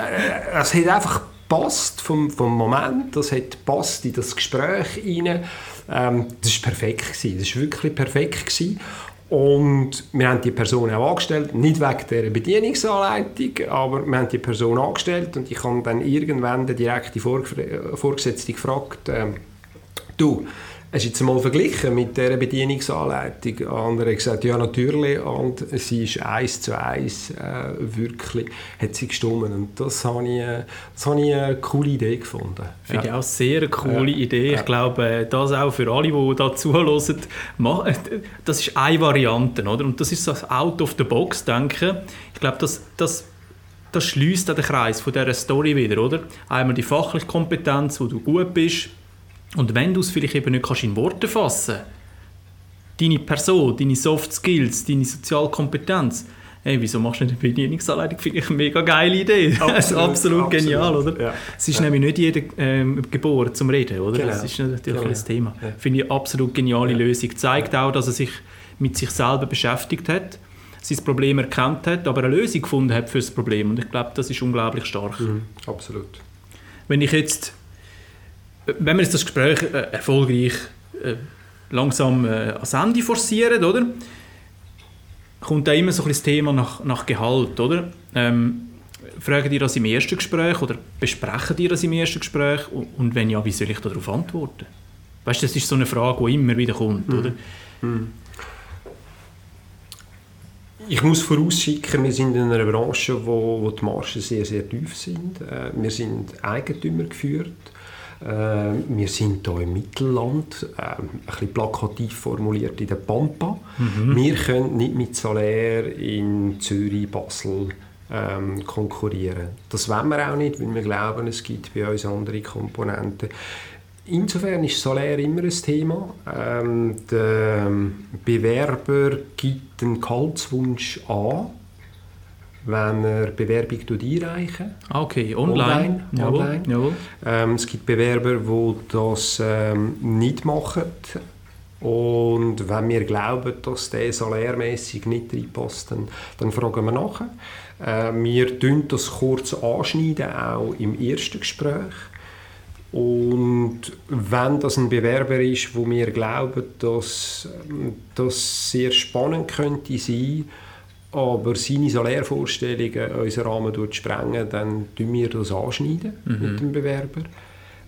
das hat einfach passt vom, vom Moment, das hat passt in das Gespräch rein. Ähm, das war perfekt gewesen. das war wirklich perfekt gewesen. Und wir haben die Person auch angestellt, nicht wegen der Bedienungsanleitung, aber wir haben die Person angestellt und ich habe dann irgendwann den direkten Vorgesetzten gefragt, äh, du, Hast du jetzt mal verglichen mit dieser Bedienungsanleitung? Andere haben gesagt, ja natürlich, und sie ist eins zu eins äh, wirklich, hat sie gestimmt. Und das habe ich, das habe ich eine coole Idee gefunden. Finde ja. ich auch sehr eine coole ja. Idee. Ich ja. glaube, das auch für alle, die da zuhören, das ist eine Variante, oder? Und das ist das Out of the Box denken. Ich glaube, das, das das schließt den Kreis von dieser Story wieder, oder? Einmal die fachliche Kompetenz, wo du gut bist, und wenn du es vielleicht eben nicht kannst in Worte fassen deine Person, deine Soft Skills, deine Sozialkompetenz, hey, wieso machst du nicht eine Bedienungsanleitung? Finde ich eine mega geile Idee. Absolut, absolut, absolut genial, oder? Ja. Es ist ja. nämlich nicht jeder ähm, geboren zum Reden, oder? Genau. Das ist natürlich genau. ein Thema. Ja. Finde ich eine absolut geniale. Lösung. Zeigt auch, dass er sich mit sich selber beschäftigt hat, sein Problem erkannt hat, aber eine Lösung gefunden hat für das Problem. Und ich glaube, das ist unglaublich stark. Mhm. Absolut. Wenn ich jetzt wenn wir jetzt das Gespräch äh, erfolgreich äh, langsam äh, ans Ende forcieren, oder? kommt da immer so ein das Thema nach, nach Gehalt, oder? Ähm, fragen die das im ersten Gespräch oder besprechen die das im ersten Gespräch? Und wenn ja, wie soll ich darauf antworten? Weißt du, das ist so eine Frage, die immer wieder kommt, mhm. oder? Mhm. Ich muss vorausschicken, wir sind in einer Branche, wo, wo die Margen sehr, sehr tief sind. Äh, wir sind Eigentümer geführt. Äh, wir sind hier im Mittelland, äh, ein bisschen plakativ formuliert in der Pampa. Mhm. Wir können nicht mit Salär in Zürich, Basel ähm, konkurrieren. Das wollen wir auch nicht, weil wir glauben, es gibt bei uns andere Komponenten. Insofern ist Salär immer ein Thema. Ähm, der Bewerber gibt einen Gehaltswunsch an wenn er Bewerbung einreichen ah, Okay, online. online, online. Jawohl. Ähm, es gibt Bewerber, die das ähm, nicht machen. Und wenn wir glauben, dass der salärmäßig nicht reinpasst, dann, dann fragen wir nach. Äh, wir tun das kurz anschneiden, auch im ersten Gespräch. Und wenn das ein Bewerber ist, wo wir glauben, dass das sehr spannend könnte sein, aber seine Salärvorstellungen unseren Rahmen sprengen, dann tun wir das anschneiden mhm. mit dem Bewerber.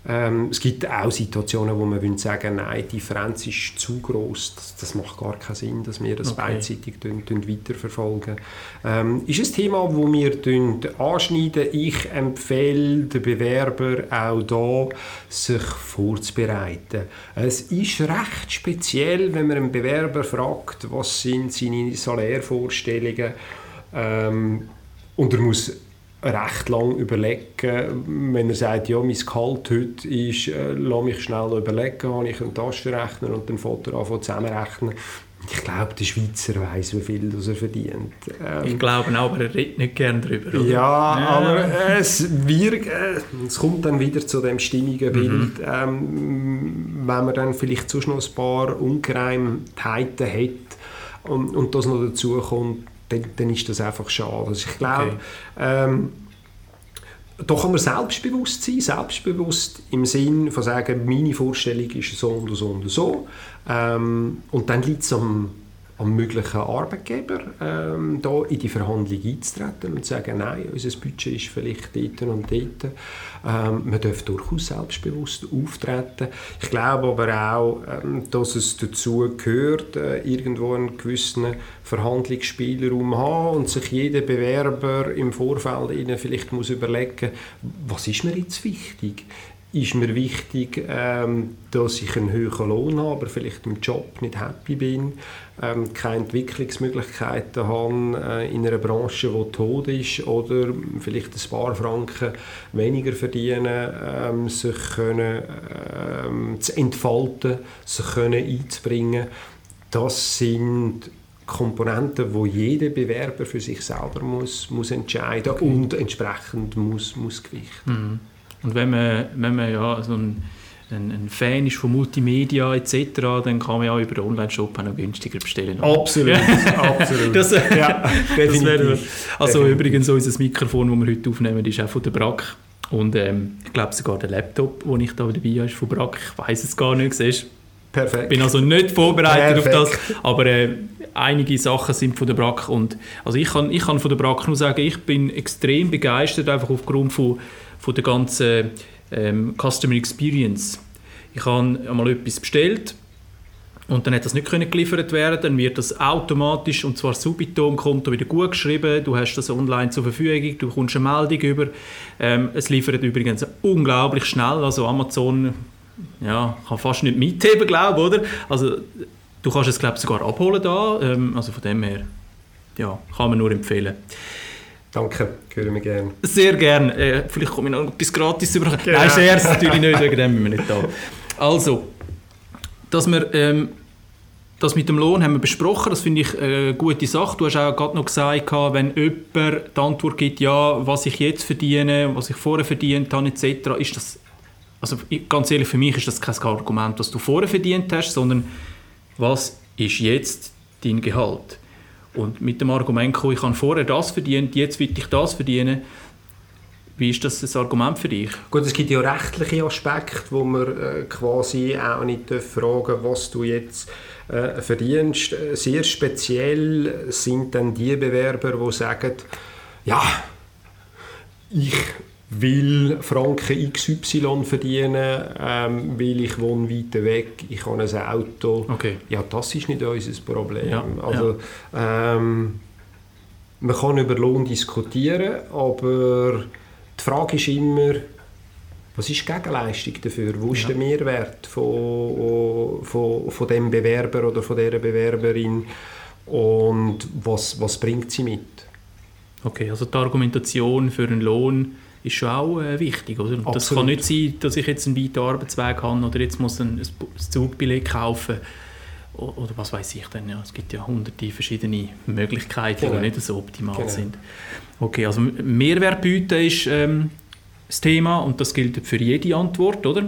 Ähm, es gibt auch Situationen, wo man sagen nein, die Differenz ist zu groß, das, das, macht gar keinen Sinn, dass wir das okay. beidseitig tun, tun weiterverfolgen. Ähm, ist ein Thema, wo wir tun anschneiden. Ich empfehle den Bewerber auch da, sich vorzubereiten. Es ist recht speziell, wenn man einen Bewerber fragt, was sind seine Salärvorstellungen ähm, und er muss recht lang überlegen. Wenn er sagt, ja, mein Gehalt heute ist, äh, lass mich schnell überlegen, habe ich einen Taschenrechner und dann fährt er an zusammenrechnen. Ich glaube, der Schweizer weiß, wie viel das er verdient. Ähm, ich glaube auch, aber er redet nicht gerne darüber. Ja, ja, aber es, wirkt, äh, es kommt dann wieder zu dem stimmigen mhm. Bild. Ähm, wenn man dann vielleicht sonst noch ein paar Ungereimtheiten hat und, und das noch dazu kommt, dann, dann ist das einfach schade. Also ich glaube, okay. ähm, da kann man selbstbewusst sein, selbstbewusst im Sinn von sagen, meine Vorstellung ist so und so und so. Ähm, und dann liegt es am am möglichen Arbeitgeber ähm, da in die Verhandlung einzutreten und zu sagen, nein, unser Budget ist vielleicht dort und dort. Ähm, man darf durchaus selbstbewusst auftreten. Ich glaube aber auch, ähm, dass es dazu gehört, äh, irgendwo einen gewissen Verhandlungsspielraum haben und sich jeder Bewerber im Vorfeld ihnen vielleicht muss überlegen, was ist mir jetzt wichtig? Ist mir wichtig, ähm, dass ich einen höheren Lohn habe, aber vielleicht im Job nicht happy bin, ähm, keine Entwicklungsmöglichkeiten habe äh, in einer Branche, die tot ist oder vielleicht ein paar Franken weniger verdienen, ähm, sich können, ähm, zu entfalten, sich können einzubringen. Das sind Komponenten, wo jeder Bewerber für sich selber muss, muss entscheiden okay. und entsprechend muss, muss gewichten. Mhm. Und wenn man, wenn man ja so ein, ein, ein Fan ist von Multimedia etc., dann kann man ja über den Online-Shop auch noch günstiger bestellen. Absolut, absolut. das, ja, definitiv. Das also definitiv. übrigens, unser Mikrofon, das wir heute aufnehmen, ist auch von der Brack. Und ähm, ich glaube sogar der Laptop, den ich da dabei habe, ist von Brack. Ich weiß es gar nicht, siehst Perfekt. bin also nicht vorbereitet Perfekt. auf das, aber äh, einige Sachen sind von der Brack und also ich kann, ich kann von der Brack nur sagen, ich bin extrem begeistert einfach aufgrund von von der ganzen ähm, Customer Experience. ich habe einmal etwas bestellt und dann hat das nicht geliefert werden, dann wird das automatisch und zwar subito im Konto wieder gut geschrieben. Du hast das online zur Verfügung, du bekommst eine Meldung über. Ähm, es liefert übrigens unglaublich schnell, also Amazon ja, kann fast nicht mitheben, glaube oder? Also du kannst es glaube sogar abholen da, ähm, also von dem her, ja, kann man nur empfehlen. Danke, hören wir gerne. Sehr gerne. Äh, vielleicht komme ich noch etwas gratis über. Genau. Nein, Scherz, natürlich nicht, wegen dem sind wir nicht da. Also, dass wir, ähm, das mit dem Lohn haben wir besprochen, das finde ich eine gute Sache. Du hast auch gerade noch gesagt, wenn jemand die Antwort gibt, ja, was ich jetzt verdiene, was ich vorher verdient habe, etc., ist das, also ganz ehrlich, für mich ist das kein Argument, was du vorher verdient hast, sondern was ist jetzt dein Gehalt? Und mit dem Argument, ich habe vorher das verdient, jetzt will ich das verdienen, wie ist das ein Argument für dich? Gut, es gibt ja rechtliche Aspekte, wo man äh, quasi auch nicht fragen was du jetzt äh, verdienst. Sehr speziell sind dann die Bewerber, die sagen, ja, ich will Franken XY verdienen, ähm, weil ich wohne weit weg, ich habe ein Auto. Okay. Ja, das ist nicht unser Problem. Ja, also, ja. Ähm, man kann über Lohn diskutieren, aber die Frage ist immer, was ist die Gegenleistung dafür? Wo ist ja. der Mehrwert von, von, von dem Bewerber oder von dieser Bewerberin und was, was bringt sie mit? Okay, also die Argumentation für einen Lohn ist schon auch äh, wichtig. Oder? Das kann nicht sein, dass ich jetzt einen weiten Arbeitsweg habe oder jetzt muss ein, ein Zugbillet kaufen oder was weiß ich denn. Ja, es gibt ja hunderte verschiedene Möglichkeiten, genau. die nicht so optimal genau. sind. Okay, also Mehrwert bieten ist ähm, das Thema und das gilt für jede Antwort, oder?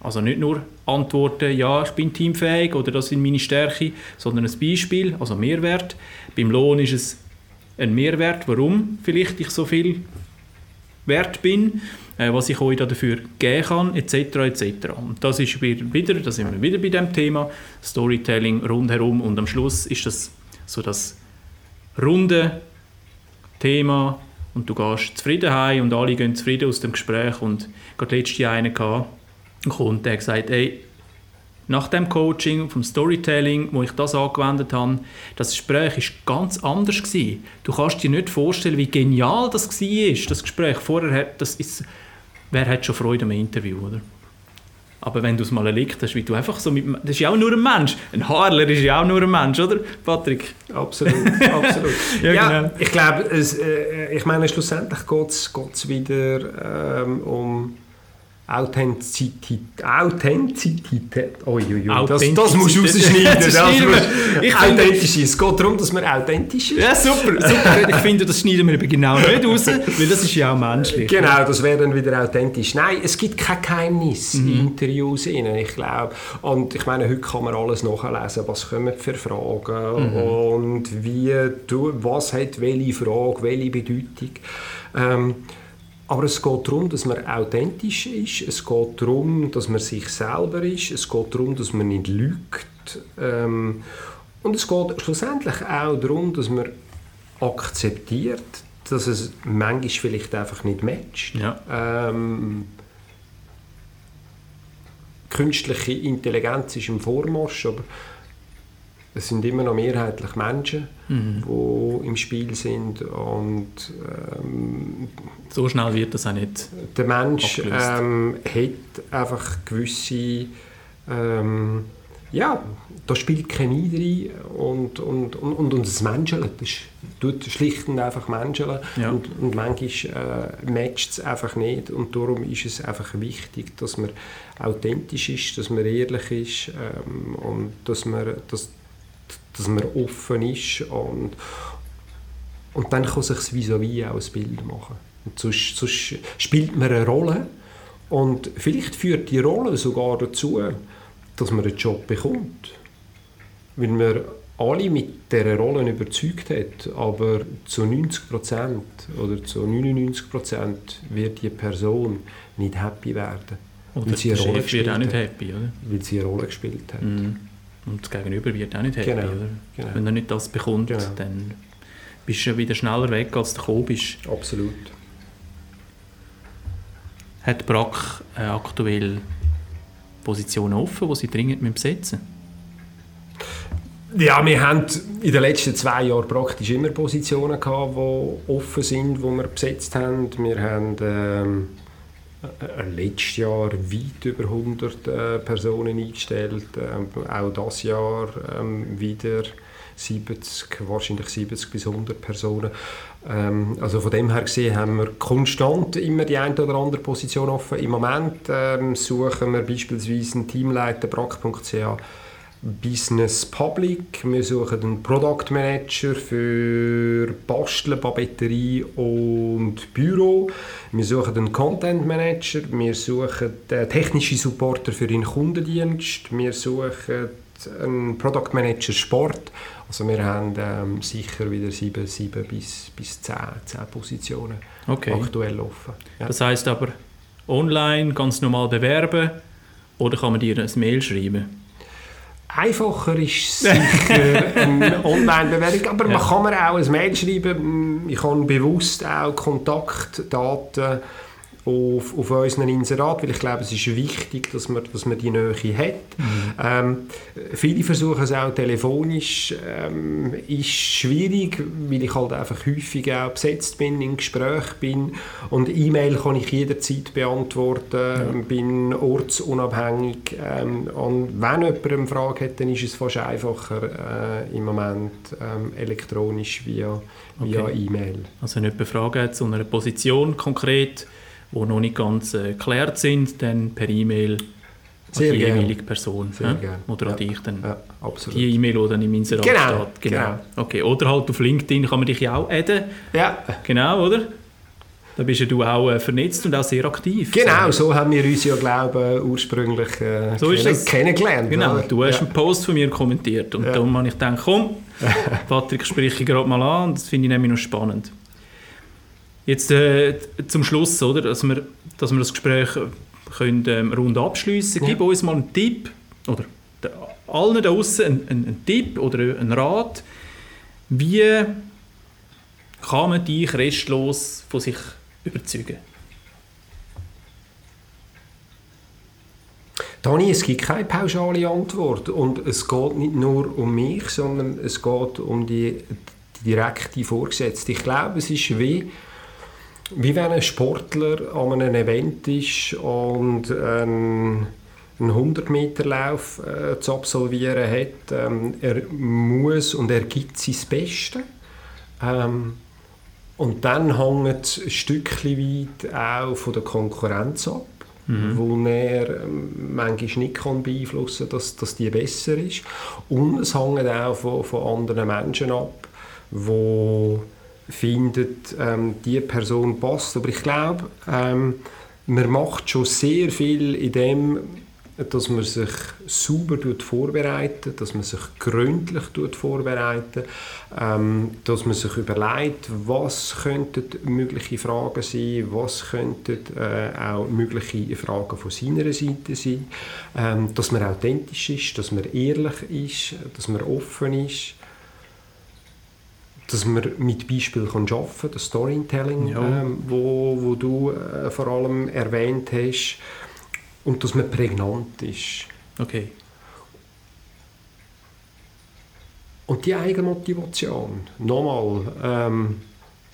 Also nicht nur Antworten, ja, ich bin teamfähig oder das sind meine Stärken, sondern ein Beispiel, also Mehrwert. Beim Lohn ist es ein Mehrwert, warum vielleicht ich so viel wert bin, äh, was ich euch dafür geben kann, etc. etc. Und das ist wieder, da sind wir wieder bei dem Thema Storytelling rundherum und am Schluss ist das so das runde Thema und du gehst zufrieden heim und alle gehen zufrieden aus dem Gespräch und gerade letztes Jahr einen gehabt, Kunde, der gesagt ey, nach dem Coaching, vom Storytelling, wo ich das angewendet habe, das Gespräch ist ganz anders gewesen. Du kannst dir nicht vorstellen, wie genial das war, das Gespräch. Vorher, das ist, wer hat schon Freude am Interview, oder? Aber wenn du es mal erlebt hast, wie du einfach so mit, das ist ja auch nur ein Mensch. Ein Haarler ist ja auch nur ein Mensch, oder, Patrick? Absolut, absolut. ja, ja genau. ich glaube, äh, ich meine, schlussendlich geht es wieder ähm, um Authentizität. Authentizität. Uiuiui, das, das musst du rausschneiden. das ich authentisch ist. Es geht darum, dass man authentisch ist. Ja, super. super. ich finde, das schneiden wir eben genau nicht raus, weil das ist ja auch menschlich. Genau, das wäre dann wieder authentisch. Nein, es gibt kein Geheimnis mhm. in Interviews. ich glaube. Und ich meine, heute kann man alles nachlesen. Was kommen für Fragen mhm. und wie, du, was hat welche Frage, welche Bedeutung. Ähm, aber es geht darum, dass man authentisch ist. Es geht darum, dass man sich selber ist. Es geht darum, dass man nicht lügt. Ähm, und es geht schlussendlich auch darum, dass man akzeptiert, dass es manchmal vielleicht einfach nicht matcht. Ja. Ähm, künstliche Intelligenz ist im Vormarsch, aber es sind immer noch mehrheitlich Menschen, mhm. die im Spiel sind und ähm, so schnell wird das auch nicht Der Mensch ähm, hat einfach gewisse ähm, ja, da spielt Chemie drin und, und, und, und, und das Menscheln, das tut schlicht und einfach Menscheln ja. und, und manchmal äh, matcht es einfach nicht und darum ist es einfach wichtig, dass man authentisch ist, dass man ehrlich ist ähm, und dass man, dass, dass man offen ist und, und dann kann sich das vis-à-vis auch ein Bild machen. Und sonst, sonst spielt man eine Rolle und vielleicht führt die Rolle sogar dazu, dass man einen Job bekommt. Weil man alle mit dieser Rolle überzeugt hat, aber zu 90% oder zu 99% wird die Person nicht happy werden. Oder weil sie eine Rolle wird auch nicht happy, oder? Weil sie eine Rolle gespielt hat. Mm. Und das Gegenüber wird auch nicht happy, genau? Genau. Wenn er nicht das bekommt, genau. dann bist du wieder schneller weg, als du gekommen bist. Absolut. Hat Brack aktuell Positionen offen, die sie dringend besetzen müssen? Ja, wir haben in den letzten zwei Jahren praktisch immer Positionen gehabt, die offen sind, die wir besetzt haben. Wir haben ähm, letztes Jahr weit über 100 äh, Personen eingestellt, äh, auch das Jahr ähm, wieder 70, wahrscheinlich 70 bis 100 Personen. Ähm, also von dem her gesehen haben wir konstant immer die eine oder andere Position offen. Im Moment ähm, suchen wir beispielsweise einen Teamleiter brack.ch Business Public. Wir suchen einen Product Manager für Basteln, Papeterie und Büro. Wir suchen einen Content Manager. Wir suchen einen technischen Supporter für den Kundendienst. Wir suchen einen Product Manager Sport. Also wir haben ähm, sicher wieder sieben, sieben bis, bis zehn, zehn Positionen okay. aktuell offen. Ja. Das heißt aber online ganz normal bewerben oder kann man dir ein Mail schreiben? Einfacher ist sicher eine Online-Bewerbung, aber ja. man kann mir auch ein Mail schreiben. Ich habe bewusst auch Kontaktdaten auf, auf unseren Inserat, weil ich glaube, es ist wichtig, dass man, dass man die Nähe hat. Mhm. Ähm, viele versuchen es auch telefonisch, ähm, ist schwierig, weil ich halt einfach häufig auch besetzt bin, im Gespräch bin und E-Mail kann ich jederzeit beantworten, ja. bin ortsunabhängig ähm, und wenn jemand eine Frage hat, dann ist es fast einfacher äh, im Moment ähm, elektronisch via, via okay. E-Mail. Also wenn jemand Fragen hat zu einer Position konkret, die noch nicht ganz äh, geklärt sind, dann per E-Mail an die jeweilige Person. Sehr ja? Oder ja. an dich dann. Ja, absolut. Die E-Mail, die dann im Inserat genau. steht. Genau. genau. Okay. Oder halt auf LinkedIn kann man dich ja auch adden. Ja. Genau, oder? Da bist ja du auch äh, vernetzt und auch sehr aktiv. Genau, so haben wir uns ja, glaube ich, ursprünglich äh, so kenn kennengelernt. Genau, oder? du hast einen Post von mir kommentiert und ja. darum habe ich gedacht, komm, Patrick, spreche ich gerade mal an. Das finde ich nämlich noch spannend. Jetzt äh, zum Schluss, oder, dass, wir, dass wir das Gespräch äh, können, ähm, rund abschließen. Ja. Gib uns mal einen Tipp oder der, allen da draußen einen, einen, einen Tipp oder einen Rat, wie kann man dich restlos von sich überzeugen? Dani, es gibt keine pauschale Antwort und es geht nicht nur um mich, sondern es geht um die, die direkte Vorgesetzte. Ich glaube, es ist wie wie wenn ein Sportler an einem Event ist und einen 100-Meter-Lauf äh, zu absolvieren hat. Ähm, er muss und er gibt sein Bestes. Ähm, und dann hängt es ein Stückchen weit auch von der Konkurrenz ab, mhm. wo er ähm, manchmal nicht kann beeinflussen kann, dass, dass die besser ist. Und es hängt auch von, von anderen Menschen ab, die findet, ähm, die Person passt. Aber ich glaube, ähm, man macht schon sehr viel in dem, dass man sich sauber vorbereitet, dass man sich gründlich vorbereitet, ähm, dass man sich überlegt, was könnten mögliche Fragen sein, was könnten äh, auch mögliche Fragen von seiner Seite sein, ähm, dass man authentisch ist, dass man ehrlich ist, dass man offen ist dass man mit Beispielen arbeiten kann, das Storytelling, ja. ähm, wo, wo du äh, vor allem erwähnt hast, und dass man prägnant ist. Okay. Und die Eigenmotivation, nochmal, ähm,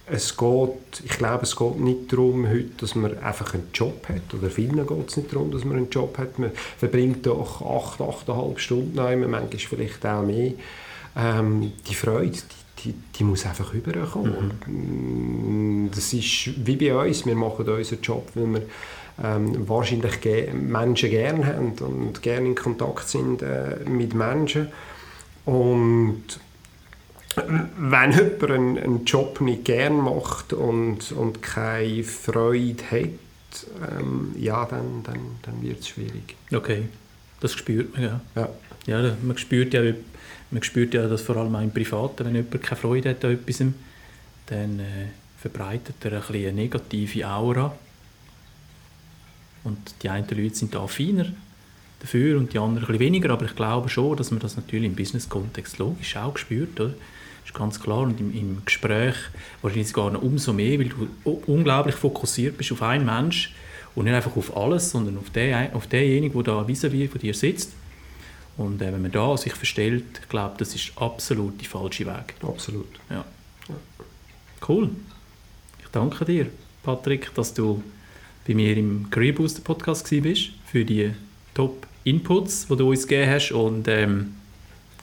es geht, ich glaube, es geht nicht darum, heute, dass man einfach einen Job hat. Oder vielen geht es nicht darum, dass man einen Job hat. Man verbringt doch acht, achteinhalb Stunden, manchmal vielleicht auch mehr. Ähm, die Freude, die die, die muss einfach rüberkommen. Mhm. Das ist wie bei uns, wir machen unseren Job, weil wir ähm, wahrscheinlich ge Menschen gerne haben und gerne in Kontakt sind äh, mit Menschen. Und wenn jemand einen, einen Job nicht gerne macht und, und keine Freude hat, ähm, ja, dann, dann, dann wird es schwierig. Okay, das spürt man ja. ja. Ja, man spürt ja man spürt ja dass vor allem auch im Privaten, wenn jemand keine Freude hat an etwas, dann äh, verbreitet er ein eine negative Aura. Und die einen Leute sind da feiner dafür und die anderen ein weniger, aber ich glaube schon, dass man das natürlich im Business-Kontext logisch auch spürt, oder? Das ist ganz klar und im, im Gespräch wahrscheinlich sogar noch umso mehr, weil du unglaublich fokussiert bist auf einen Mensch Und nicht einfach auf alles, sondern auf, den, auf denjenigen, der da vis-à-vis von dir sitzt. Und äh, wenn man da sich verstellt, ich glaube, das ist absolut der falsche Weg. Absolut. Ja. Cool. Ich danke dir, Patrick, dass du bei mir im Career Booster Podcast bist für die Top Inputs, die du uns gegeben hast. Und ähm,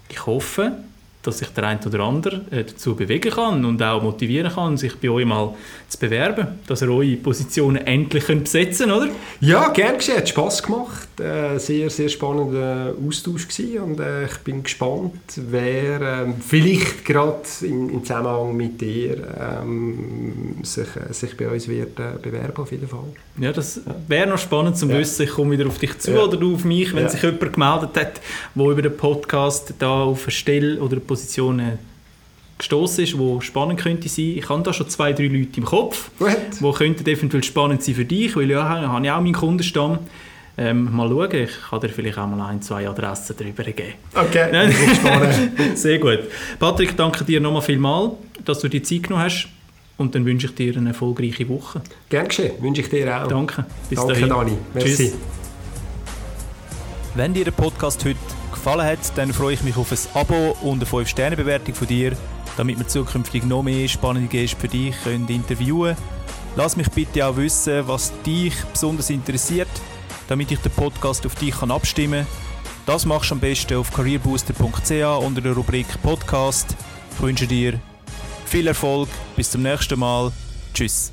ich hoffe, dass sich der eine oder andere äh, dazu bewegen kann und auch motivieren kann, sich bei euch mal zu bewerben, dass ihr eure Positionen endlich könnt besetzen könnt, oder? Ja, gern geschehen, hat Spass gemacht, äh, sehr, sehr spannender Austausch gewesen und äh, ich bin gespannt, wer äh, vielleicht gerade im, im, Zusammenhang mit dir ähm, sich, äh, sich bei uns wird äh, bewerben auf jeden Fall. Ja, das wäre noch spannend zu ja. wissen, ich komme wieder auf dich zu ja. oder du auf mich, wenn ja. sich jemand gemeldet hat, der über den Podcast da auf eine Stelle oder eine Positionen gestoßen ist, wo spannend könnte sein. Ich habe da schon zwei, drei Leute im Kopf, What? könnten eventuell spannend sein für dich, weil ja, habe ich auch meinen Kundenstamm. Ähm, mal schauen, ich kann dir vielleicht auch mal ein, zwei Adressen darüber geben. Okay. Sehr gut. Patrick, danke dir nochmal vielmals, dass du die Zeit genommen hast und dann wünsche ich dir eine erfolgreiche Woche. Gern geschehen, wünsche ich dir auch. Danke, bis Danke, dahin. Dani. Merci. Tschüss. Wenn dir der Podcast heute gefallen hat, dann freue ich mich auf ein Abo und eine 5-Sterne-Bewertung von dir, damit wir zukünftig noch mehr spannende Gäste für dich können interviewen können. Lass mich bitte auch wissen, was dich besonders interessiert, damit ich den Podcast auf dich kann abstimmen kann. Das machst du am besten auf careerbooster.ch unter der Rubrik Podcast. Ich wünsche dir viel Erfolg, bis zum nächsten Mal. Tschüss.